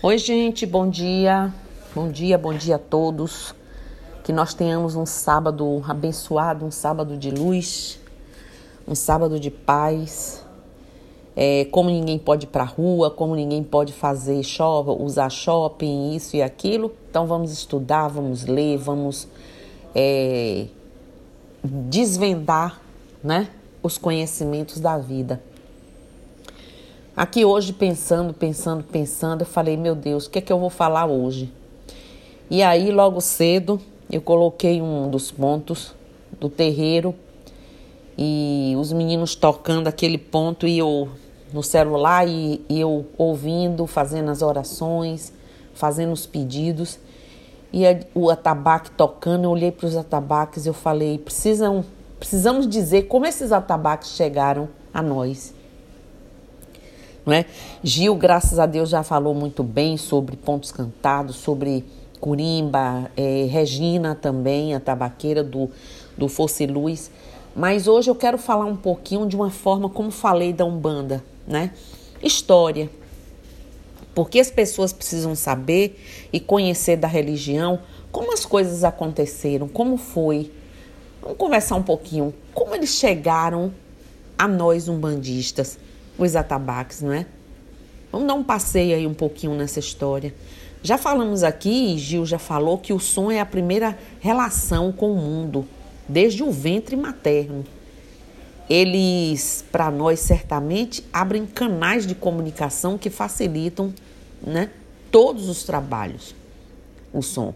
Oi, gente, bom dia. Bom dia, bom dia a todos. Que nós tenhamos um sábado abençoado, um sábado de luz, um sábado de paz. É, como ninguém pode ir para a rua, como ninguém pode fazer shopping, usar shopping, isso e aquilo. Então vamos estudar, vamos ler, vamos é, desvendar né, os conhecimentos da vida. Aqui hoje, pensando, pensando, pensando, eu falei, meu Deus, o que é que eu vou falar hoje? E aí, logo cedo, eu coloquei um dos pontos do terreiro e os meninos tocando aquele ponto e eu no celular e, e eu ouvindo, fazendo as orações, fazendo os pedidos. E a, o atabaque tocando, eu olhei para os atabaques e eu falei, precisam, precisamos dizer como esses atabaques chegaram a nós. Não é? Gil, graças a Deus, já falou muito bem sobre pontos cantados, sobre Curimba, é, Regina também, a tabaqueira do, do Fosse Luz. Mas hoje eu quero falar um pouquinho de uma forma como falei da Umbanda, né? História. Porque as pessoas precisam saber e conhecer da religião como as coisas aconteceram, como foi. Vamos conversar um pouquinho como eles chegaram a nós umbandistas os atabaques, não é? Vamos dar um passeio aí um pouquinho nessa história. Já falamos aqui, e Gil já falou, que o som é a primeira relação com o mundo, desde o ventre materno. Eles, para nós, certamente, abrem canais de comunicação que facilitam né, todos os trabalhos. O som.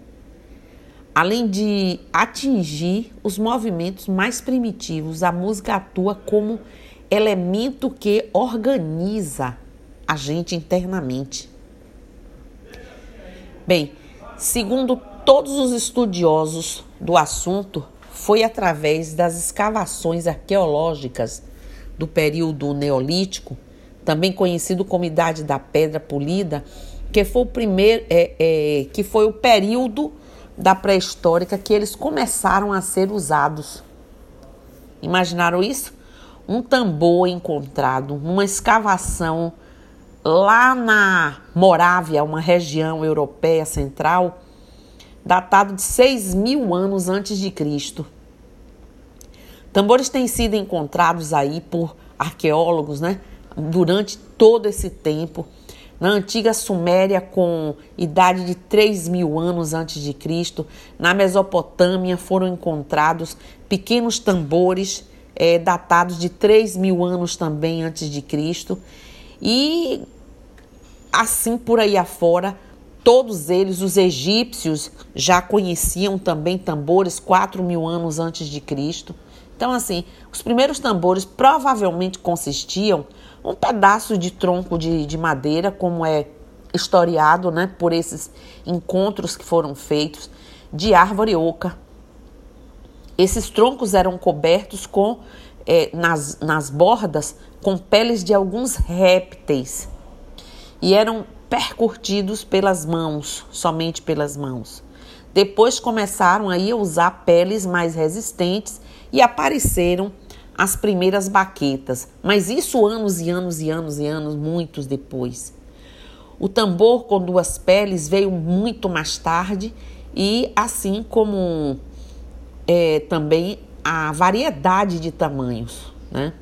Além de atingir os movimentos mais primitivos, a música atua como elemento que organiza a gente internamente. Bem, segundo todos os estudiosos do assunto, foi através das escavações arqueológicas do período neolítico, também conhecido como Idade da Pedra Polida, que foi o primeiro, é, é, que foi o período da pré-histórica que eles começaram a ser usados. Imaginaram isso? Um tambor encontrado numa escavação lá na Morávia, uma região europeia central, datado de 6 mil anos antes de Cristo. Tambores têm sido encontrados aí por arqueólogos, né? Durante todo esse tempo. Na antiga Suméria, com idade de 3 mil anos antes de Cristo, na Mesopotâmia foram encontrados pequenos tambores é, datados de 3 mil anos também antes de Cristo. E assim por aí afora, todos eles, os egípcios, já conheciam também tambores 4 mil anos antes de Cristo. Então, assim, os primeiros tambores provavelmente consistiam um pedaço de tronco de, de madeira, como é historiado né, por esses encontros que foram feitos, de árvore oca, esses troncos eram cobertos com é, nas, nas bordas com peles de alguns répteis e eram percutidos pelas mãos, somente pelas mãos. Depois começaram aí a usar peles mais resistentes e apareceram as primeiras baquetas, mas isso anos e anos e anos e anos, muitos depois. O tambor com duas peles veio muito mais tarde e assim como é, também a variedade de tamanhos, né?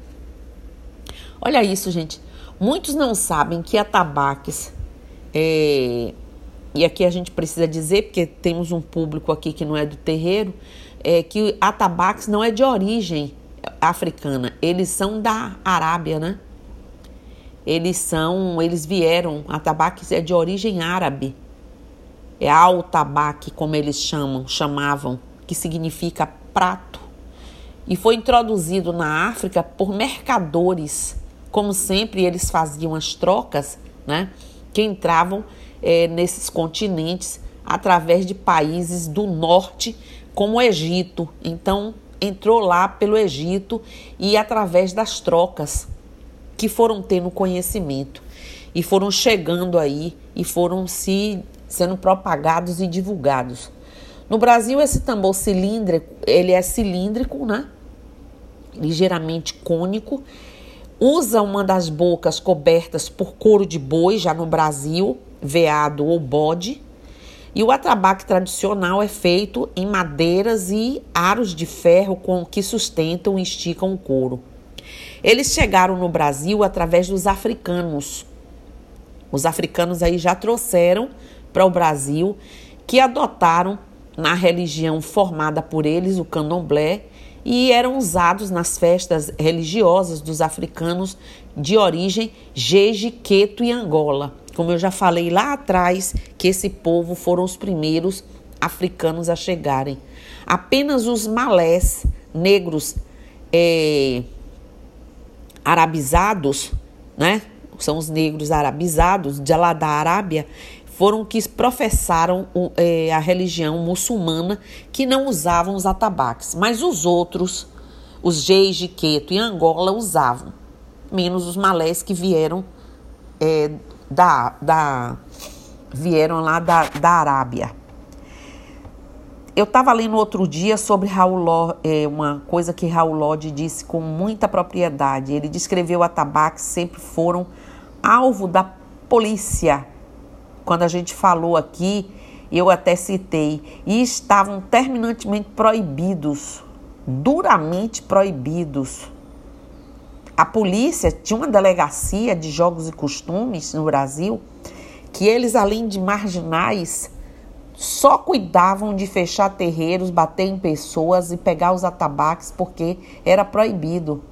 Olha isso, gente. Muitos não sabem que atabaques, é, e aqui a gente precisa dizer, porque temos um público aqui que não é do terreiro, é que atabaques não é de origem africana, eles são da Arábia, né? Eles são, eles vieram, atabaques é de origem árabe. É al-tabaque, como eles chamam, chamavam que significa prato, e foi introduzido na África por mercadores. Como sempre, eles faziam as trocas, né? Que entravam é, nesses continentes através de países do norte, como o Egito. Então, entrou lá pelo Egito e através das trocas que foram tendo conhecimento e foram chegando aí e foram se sendo propagados e divulgados. No Brasil, esse tambor cilíndrico, ele é cilíndrico, né? Ligeiramente cônico. Usa uma das bocas cobertas por couro de boi, já no Brasil, veado ou bode. E o atabaque tradicional é feito em madeiras e aros de ferro com que sustentam e esticam o couro. Eles chegaram no Brasil através dos africanos. Os africanos aí já trouxeram para o Brasil que adotaram na religião formada por eles, o candomblé, e eram usados nas festas religiosas dos africanos de origem Jeje, Queto e Angola. Como eu já falei lá atrás, que esse povo foram os primeiros africanos a chegarem. Apenas os malés negros é, arabizados, né? São os negros arabizados de lá da Arábia, foram que professaram é, a religião muçulmana que não usavam os atabaques, mas os outros, os Geis de Queto e Angola usavam, menos os malés que vieram é, da, da vieram lá da, da Arábia. Eu estava lendo outro dia sobre Raul é, uma coisa que Raul Lodge disse com muita propriedade. Ele descreveu atabaques sempre foram alvo da polícia quando a gente falou aqui, eu até citei, e estavam terminantemente proibidos, duramente proibidos. A polícia tinha uma delegacia de jogos e costumes no Brasil que eles, além de marginais, só cuidavam de fechar terreiros, bater em pessoas e pegar os atabaques porque era proibido.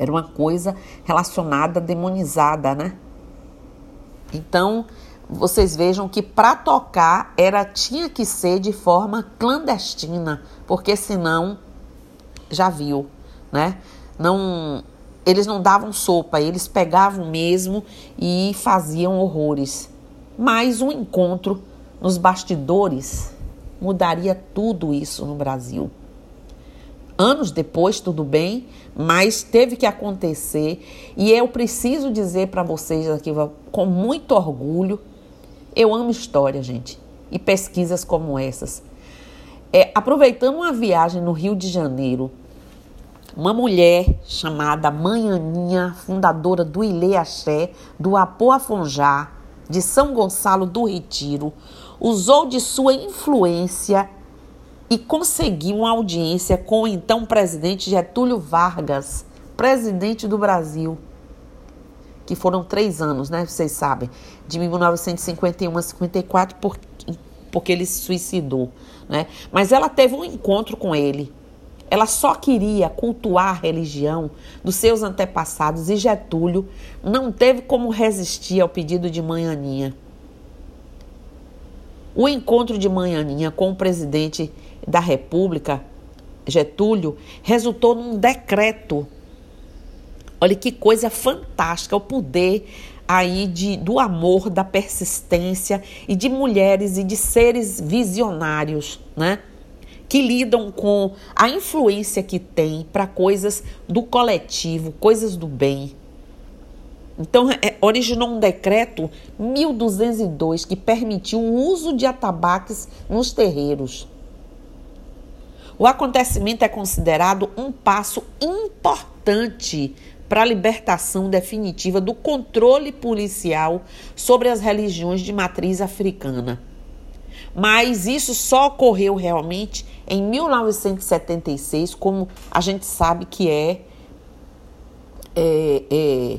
Era uma coisa relacionada, demonizada, né? Então, vocês vejam que para tocar era tinha que ser de forma clandestina, porque senão já viu, né? Não eles não davam sopa, eles pegavam mesmo e faziam horrores. Mas um encontro nos bastidores mudaria tudo isso no Brasil. Anos depois, tudo bem, mas teve que acontecer e eu preciso dizer para vocês aqui com muito orgulho eu amo história, gente, e pesquisas como essas. É, aproveitando uma viagem no Rio de Janeiro, uma mulher chamada Mãe Aninha, fundadora do Ilê Axé, do Apoafonjá, de São Gonçalo do Retiro, usou de sua influência e conseguiu uma audiência com o então presidente Getúlio Vargas, presidente do Brasil que foram três anos, né? Vocês sabem, de 1951 a 54, por, porque ele se suicidou, né? Mas ela teve um encontro com ele. Ela só queria cultuar a religião dos seus antepassados e Getúlio não teve como resistir ao pedido de Mãe Aninha. O encontro de Mãe Aninha com o presidente da República, Getúlio, resultou num decreto Olha que coisa fantástica o poder aí de, do amor, da persistência e de mulheres e de seres visionários, né? Que lidam com a influência que tem para coisas do coletivo, coisas do bem. Então, é, originou um decreto 1202 que permitiu o uso de atabaques nos terreiros. O acontecimento é considerado um passo importante para a libertação definitiva do controle policial sobre as religiões de matriz africana. Mas isso só ocorreu realmente em 1976, como a gente sabe que é, é, é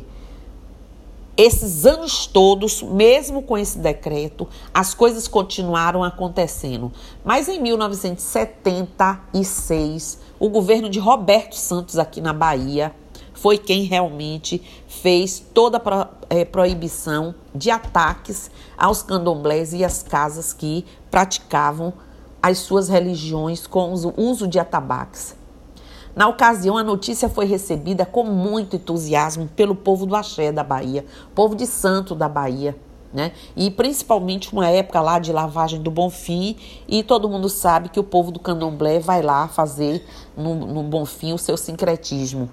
esses anos todos, mesmo com esse decreto, as coisas continuaram acontecendo. Mas em 1976, o governo de Roberto Santos, aqui na Bahia, foi quem realmente fez toda a pro, é, proibição de ataques aos candomblés e às casas que praticavam as suas religiões com o uso de atabaques. Na ocasião, a notícia foi recebida com muito entusiasmo pelo povo do Axé da Bahia, povo de Santo da Bahia, né? E principalmente uma época lá de lavagem do Bonfim, e todo mundo sabe que o povo do Candomblé vai lá fazer no, no Bonfim o seu sincretismo.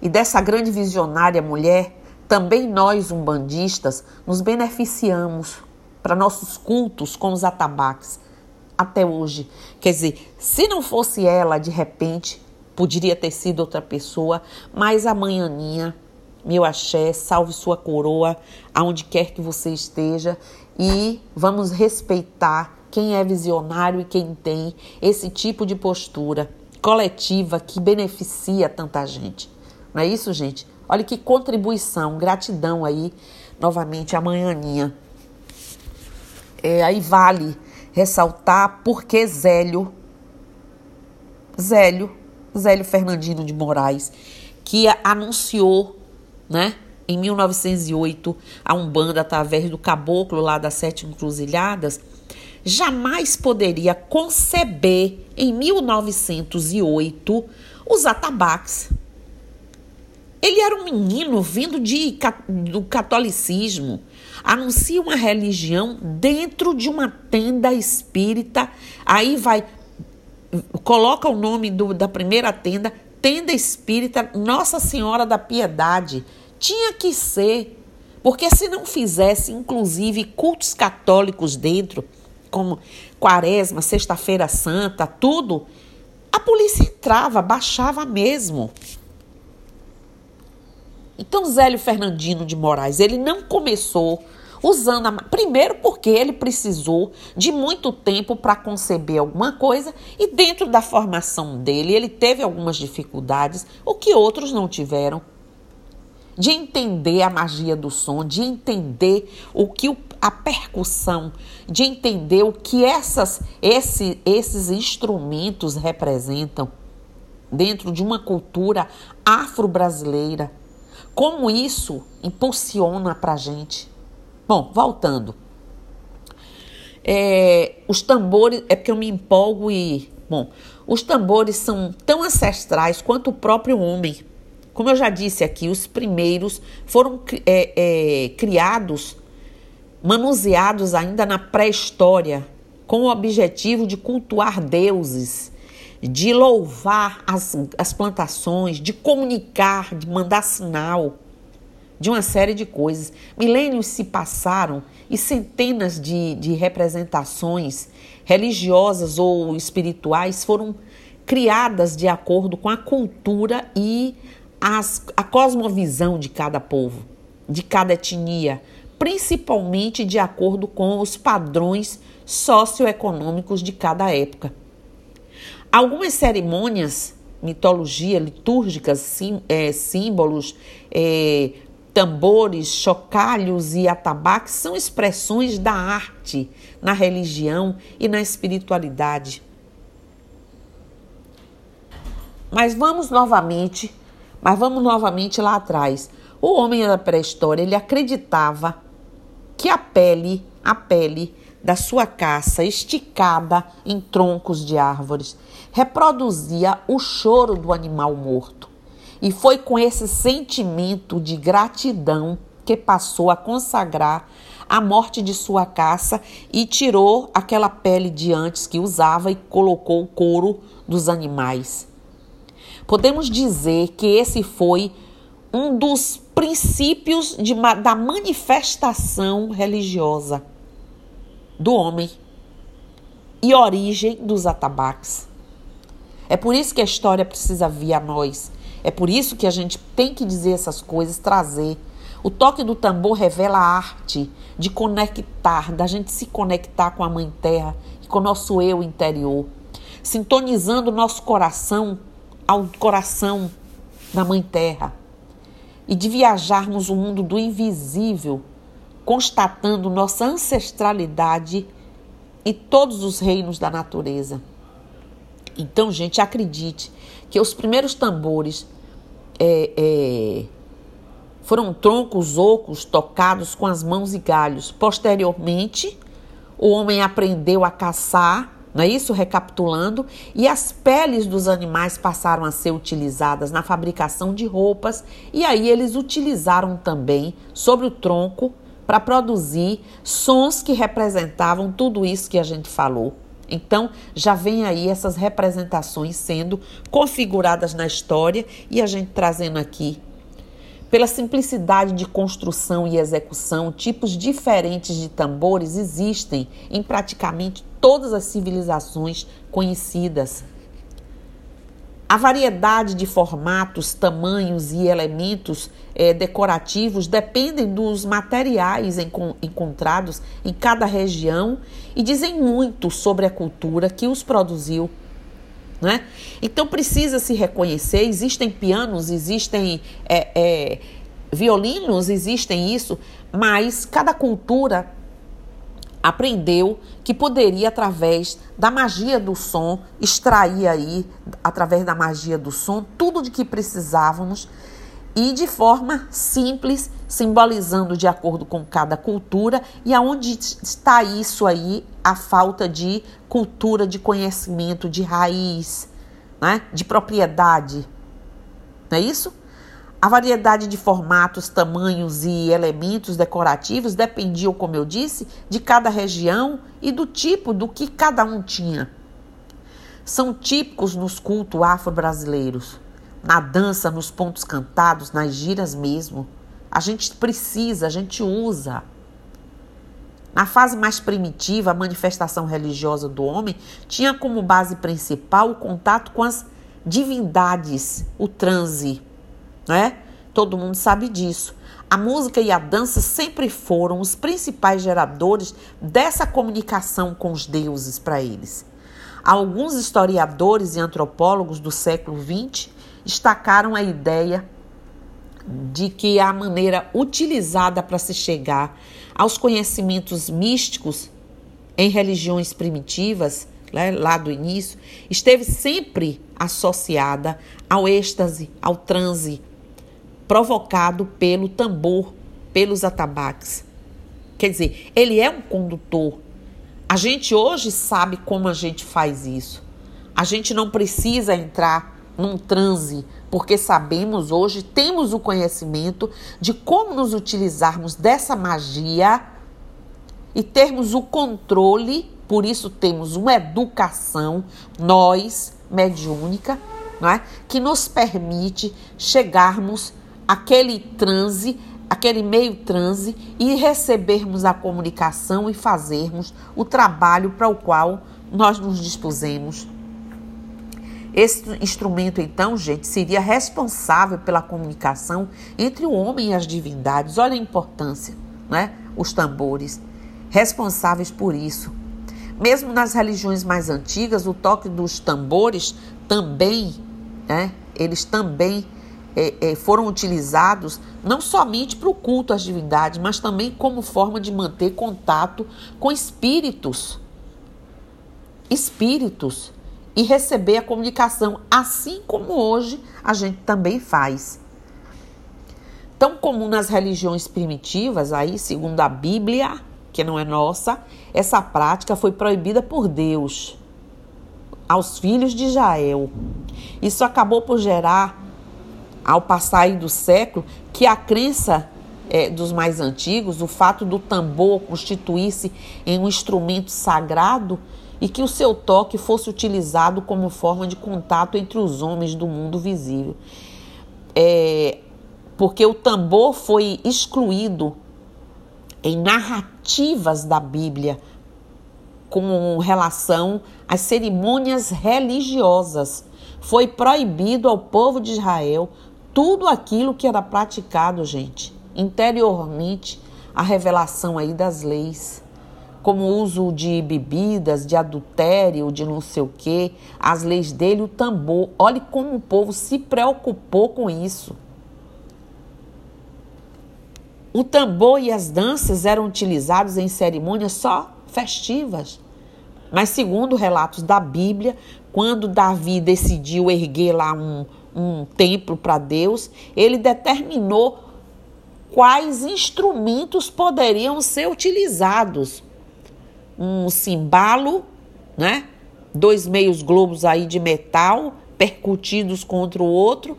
E dessa grande visionária mulher, também nós, umbandistas, nos beneficiamos para nossos cultos com os atabaques até hoje. Quer dizer, se não fosse ela, de repente, poderia ter sido outra pessoa, mas a mãe Aninha meu axé, salve sua coroa, aonde quer que você esteja, e vamos respeitar quem é visionário e quem tem esse tipo de postura coletiva que beneficia tanta gente. Não é isso, gente? Olha que contribuição, gratidão aí, novamente, amanhãninha. É, aí vale ressaltar porque Zélio, Zélio, Zélio Fernandino de Moraes, que anunciou, né, em 1908, a Umbanda através do caboclo lá das Sete Encruzilhadas, jamais poderia conceber em 1908 os atabaques. Ele era um menino vindo de, do catolicismo, anuncia uma religião dentro de uma tenda espírita, aí vai, coloca o nome do, da primeira tenda, tenda espírita Nossa Senhora da Piedade. Tinha que ser, porque se não fizesse, inclusive, cultos católicos dentro, como Quaresma, Sexta-feira Santa, tudo, a polícia entrava, baixava mesmo. Então, Zélio Fernandino de Moraes, ele não começou usando a. Primeiro, porque ele precisou de muito tempo para conceber alguma coisa e, dentro da formação dele, ele teve algumas dificuldades, o que outros não tiveram de entender a magia do som, de entender o que o, a percussão, de entender o que essas, esse, esses instrumentos representam dentro de uma cultura afro-brasileira. Como isso impulsiona para a gente. Bom, voltando. É, os tambores, é porque eu me empolgo e. Bom, os tambores são tão ancestrais quanto o próprio homem. Como eu já disse aqui, os primeiros foram é, é, criados, manuseados ainda na pré-história, com o objetivo de cultuar deuses, de louvar as, as plantações, de comunicar, de mandar sinal, de uma série de coisas. Milênios se passaram e centenas de, de representações religiosas ou espirituais foram criadas de acordo com a cultura e as, a cosmovisão de cada povo, de cada etnia, principalmente de acordo com os padrões socioeconômicos de cada época. Algumas cerimônias, mitologia, litúrgicas, sim, é, símbolos, é, tambores, chocalhos e atabaques são expressões da arte na religião e na espiritualidade. Mas vamos novamente mas vamos novamente lá atrás. O homem da pré-história, ele acreditava que a pele, a pele da sua caça esticada em troncos de árvores reproduzia o choro do animal morto. E foi com esse sentimento de gratidão que passou a consagrar a morte de sua caça e tirou aquela pele de antes que usava e colocou o couro dos animais. Podemos dizer que esse foi um dos princípios de, da manifestação religiosa do homem e origem dos atabaques. É por isso que a história precisa vir a nós. É por isso que a gente tem que dizer essas coisas, trazer. O toque do tambor revela a arte de conectar, da gente se conectar com a Mãe Terra e com o nosso eu interior, sintonizando o nosso coração ao coração da Mãe Terra e de viajarmos o mundo do invisível, constatando nossa ancestralidade e todos os reinos da natureza. Então, gente, acredite que os primeiros tambores é, é, foram troncos ocos tocados com as mãos e galhos. Posteriormente, o homem aprendeu a caçar não é isso? Recapitulando, e as peles dos animais passaram a ser utilizadas na fabricação de roupas, e aí eles utilizaram também sobre o tronco para produzir sons que representavam tudo isso que a gente falou. Então, já vem aí essas representações sendo configuradas na história e a gente trazendo aqui pela simplicidade de construção e execução, tipos diferentes de tambores existem em praticamente todas as civilizações conhecidas. A variedade de formatos, tamanhos e elementos é, decorativos dependem dos materiais encontrados em cada região e dizem muito sobre a cultura que os produziu. Né? Então precisa se reconhecer: existem pianos, existem é, é, violinos, existem isso, mas cada cultura aprendeu que poderia, através da magia do som, extrair aí, através da magia do som, tudo de que precisávamos e de forma simples, simbolizando de acordo com cada cultura e aonde está isso aí, a falta de cultura, de conhecimento, de raiz, né? de propriedade. Não é isso? A variedade de formatos, tamanhos e elementos decorativos dependiam, como eu disse, de cada região e do tipo do que cada um tinha. São típicos nos cultos afro-brasileiros, na dança, nos pontos cantados, nas giras mesmo. A gente precisa, a gente usa. Na fase mais primitiva, a manifestação religiosa do homem tinha como base principal o contato com as divindades, o transe né? Todo mundo sabe disso. A música e a dança sempre foram os principais geradores dessa comunicação com os deuses para eles. Alguns historiadores e antropólogos do século XX destacaram a ideia de que a maneira utilizada para se chegar aos conhecimentos místicos em religiões primitivas, né, lá do início, esteve sempre associada ao êxtase, ao transe, provocado pelo tambor, pelos atabaques. Quer dizer, ele é um condutor. A gente hoje sabe como a gente faz isso. A gente não precisa entrar num transe, porque sabemos hoje, temos o conhecimento de como nos utilizarmos dessa magia e termos o controle, por isso temos uma educação, nós, mediúnica, não é? que nos permite chegarmos aquele transe, aquele meio transe e recebermos a comunicação e fazermos o trabalho para o qual nós nos dispusemos. Esse instrumento, então, gente, seria responsável pela comunicação entre o homem e as divindades. Olha a importância, né? Os tambores, responsáveis por isso. Mesmo nas religiões mais antigas, o toque dos tambores também, né? Eles também é, é, foram utilizados não somente para o culto às divindades, mas também como forma de manter contato com espíritos. Espíritos. E receber a comunicação, assim como hoje a gente também faz. Tão comum nas religiões primitivas, aí, segundo a Bíblia, que não é nossa, essa prática foi proibida por Deus aos filhos de Israel. Isso acabou por gerar ao passar do século, que a crença é, dos mais antigos, o fato do tambor constituir-se em um instrumento sagrado e que o seu toque fosse utilizado como forma de contato entre os homens do mundo visível. É, porque o tambor foi excluído em narrativas da Bíblia com relação às cerimônias religiosas. Foi proibido ao povo de Israel tudo aquilo que era praticado, gente, interiormente, a revelação aí das leis, como o uso de bebidas, de adultério, de não sei o quê, as leis dele, o tambor. Olhe como o povo se preocupou com isso. O tambor e as danças eram utilizados em cerimônias só festivas. Mas segundo relatos da Bíblia, quando Davi decidiu erguer lá um, um templo para Deus, ele determinou quais instrumentos poderiam ser utilizados. Um cimbalo, né? Dois meios globos aí de metal percutidos contra o outro.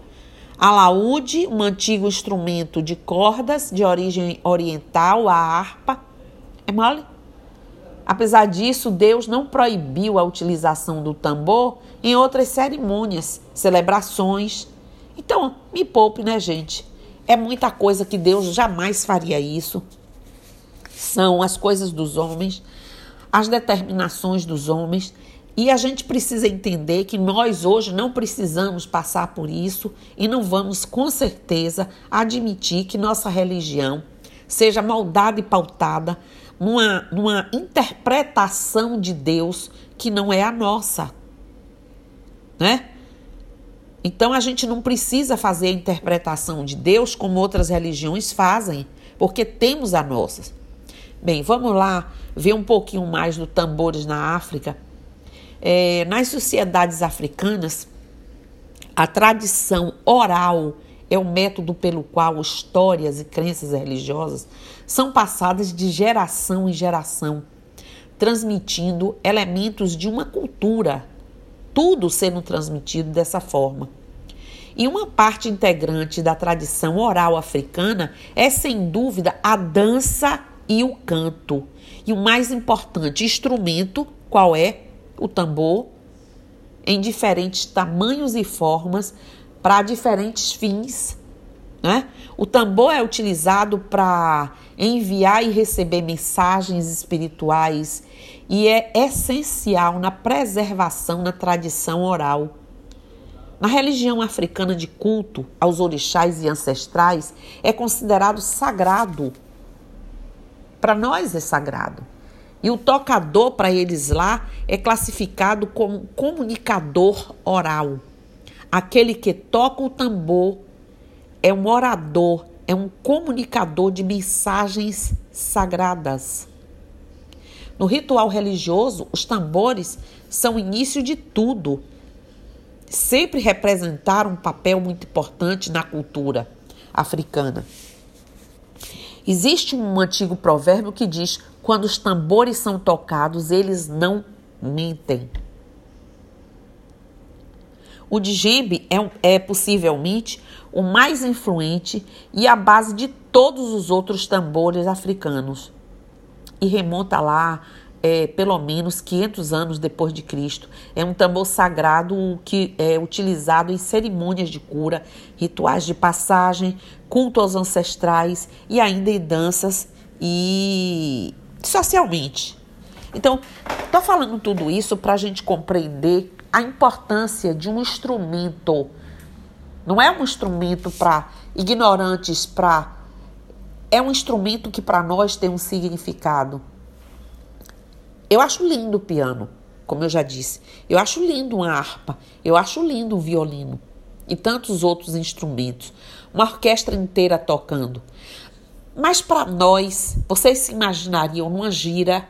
Alaúde, um antigo instrumento de cordas de origem oriental, a harpa. É mole? Apesar disso, Deus não proibiu a utilização do tambor em outras cerimônias, celebrações. Então, me poupe, né, gente? É muita coisa que Deus jamais faria isso. São as coisas dos homens, as determinações dos homens E a gente precisa entender que nós hoje não precisamos passar por isso e não vamos com certeza admitir que nossa religião seja moldada e pautada numa, numa interpretação de Deus que não é a nossa. Né? Então a gente não precisa fazer a interpretação de Deus como outras religiões fazem, porque temos a nossa. Bem, vamos lá ver um pouquinho mais do tambores na África é, nas sociedades africanas, a tradição oral é o método pelo qual histórias e crenças religiosas são passadas de geração em geração, transmitindo elementos de uma cultura, tudo sendo transmitido dessa forma. E uma parte integrante da tradição oral africana é, sem dúvida, a dança e o canto. E o mais importante instrumento, qual é? o tambor em diferentes tamanhos e formas para diferentes fins. Né? O tambor é utilizado para enviar e receber mensagens espirituais e é essencial na preservação na tradição oral. Na religião africana de culto aos orixás e ancestrais, é considerado sagrado. Para nós é sagrado. E o tocador, para eles lá, é classificado como comunicador oral. Aquele que toca o tambor é um orador, é um comunicador de mensagens sagradas. No ritual religioso, os tambores são o início de tudo. Sempre representaram um papel muito importante na cultura africana. Existe um antigo provérbio que diz: quando os tambores são tocados, eles não mentem. O djembe é, é possivelmente o mais influente e a base de todos os outros tambores africanos. E remonta lá é, pelo menos 500 anos depois de Cristo. É um tambor sagrado que é utilizado em cerimônias de cura, rituais de passagem, culto aos ancestrais e ainda em danças e socialmente. Então, estou falando tudo isso para a gente compreender a importância de um instrumento. Não é um instrumento para ignorantes, para. É um instrumento que para nós tem um significado. Eu acho lindo o piano, como eu já disse. Eu acho lindo uma harpa. Eu acho lindo um violino. E tantos outros instrumentos. Uma orquestra inteira tocando. Mas para nós, vocês se imaginariam numa gira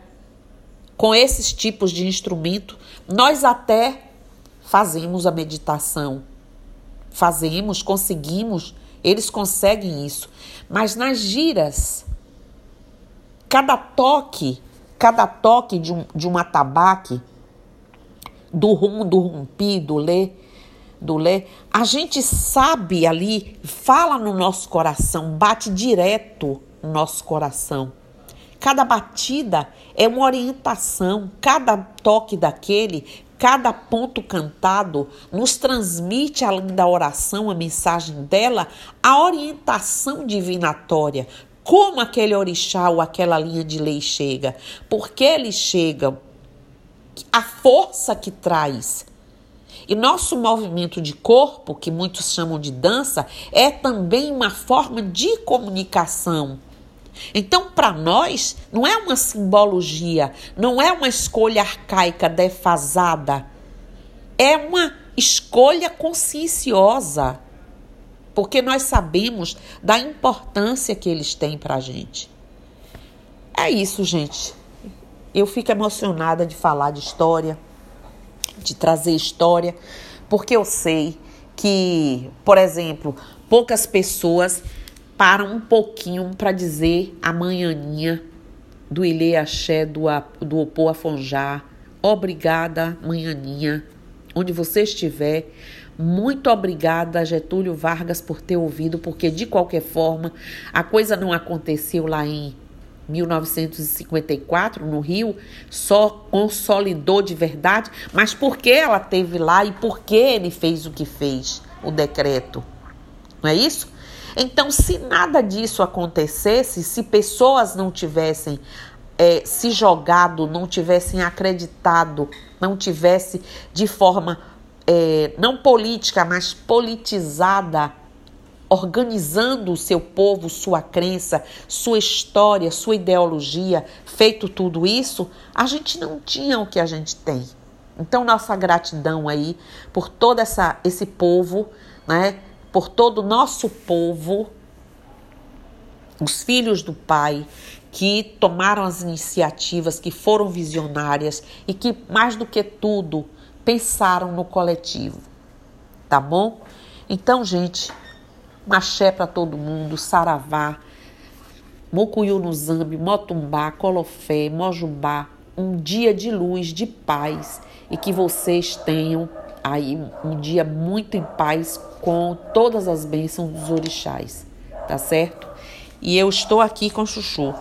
com esses tipos de instrumento? Nós até fazemos a meditação. Fazemos, conseguimos, eles conseguem isso. Mas nas giras, cada toque, cada toque de um, de um atabaque, do rum, do rumpi, do lê, do Lé, a gente sabe ali, fala no nosso coração, bate direto no nosso coração. Cada batida é uma orientação, cada toque daquele, cada ponto cantado nos transmite, além da oração, a mensagem dela, a orientação divinatória. Como aquele orixá ou aquela linha de lei chega, porque ele chega, a força que traz e nosso movimento de corpo, que muitos chamam de dança, é também uma forma de comunicação. Então, para nós, não é uma simbologia, não é uma escolha arcaica defasada. É uma escolha conscienciosa, porque nós sabemos da importância que eles têm para a gente. É isso, gente. Eu fico emocionada de falar de história de trazer história, porque eu sei que, por exemplo, poucas pessoas param um pouquinho para dizer a manhaninha do Ilê Axé do, do Opô Afonjá. Obrigada, manhaninha, onde você estiver. Muito obrigada, Getúlio Vargas, por ter ouvido, porque de qualquer forma a coisa não aconteceu lá em 1954 no Rio, só consolidou de verdade, mas por que ela teve lá e por que ele fez o que fez, o decreto? Não é isso? Então, se nada disso acontecesse, se pessoas não tivessem é, se jogado, não tivessem acreditado, não tivesse de forma é, não política, mas politizada, organizando o seu povo, sua crença, sua história, sua ideologia, feito tudo isso, a gente não tinha o que a gente tem. Então, nossa gratidão aí por todo essa, esse povo, né? Por todo o nosso povo, os filhos do Pai, que tomaram as iniciativas, que foram visionárias e que, mais do que tudo, pensaram no coletivo. Tá bom? Então, gente, Maxé para todo mundo, Saravá, Mocuyu no Zambi, Motumbá, Colofé, Mojubá, um dia de luz, de paz e que vocês tenham aí um dia muito em paz com todas as bênçãos dos orixás, tá certo? E eu estou aqui com Chuchu.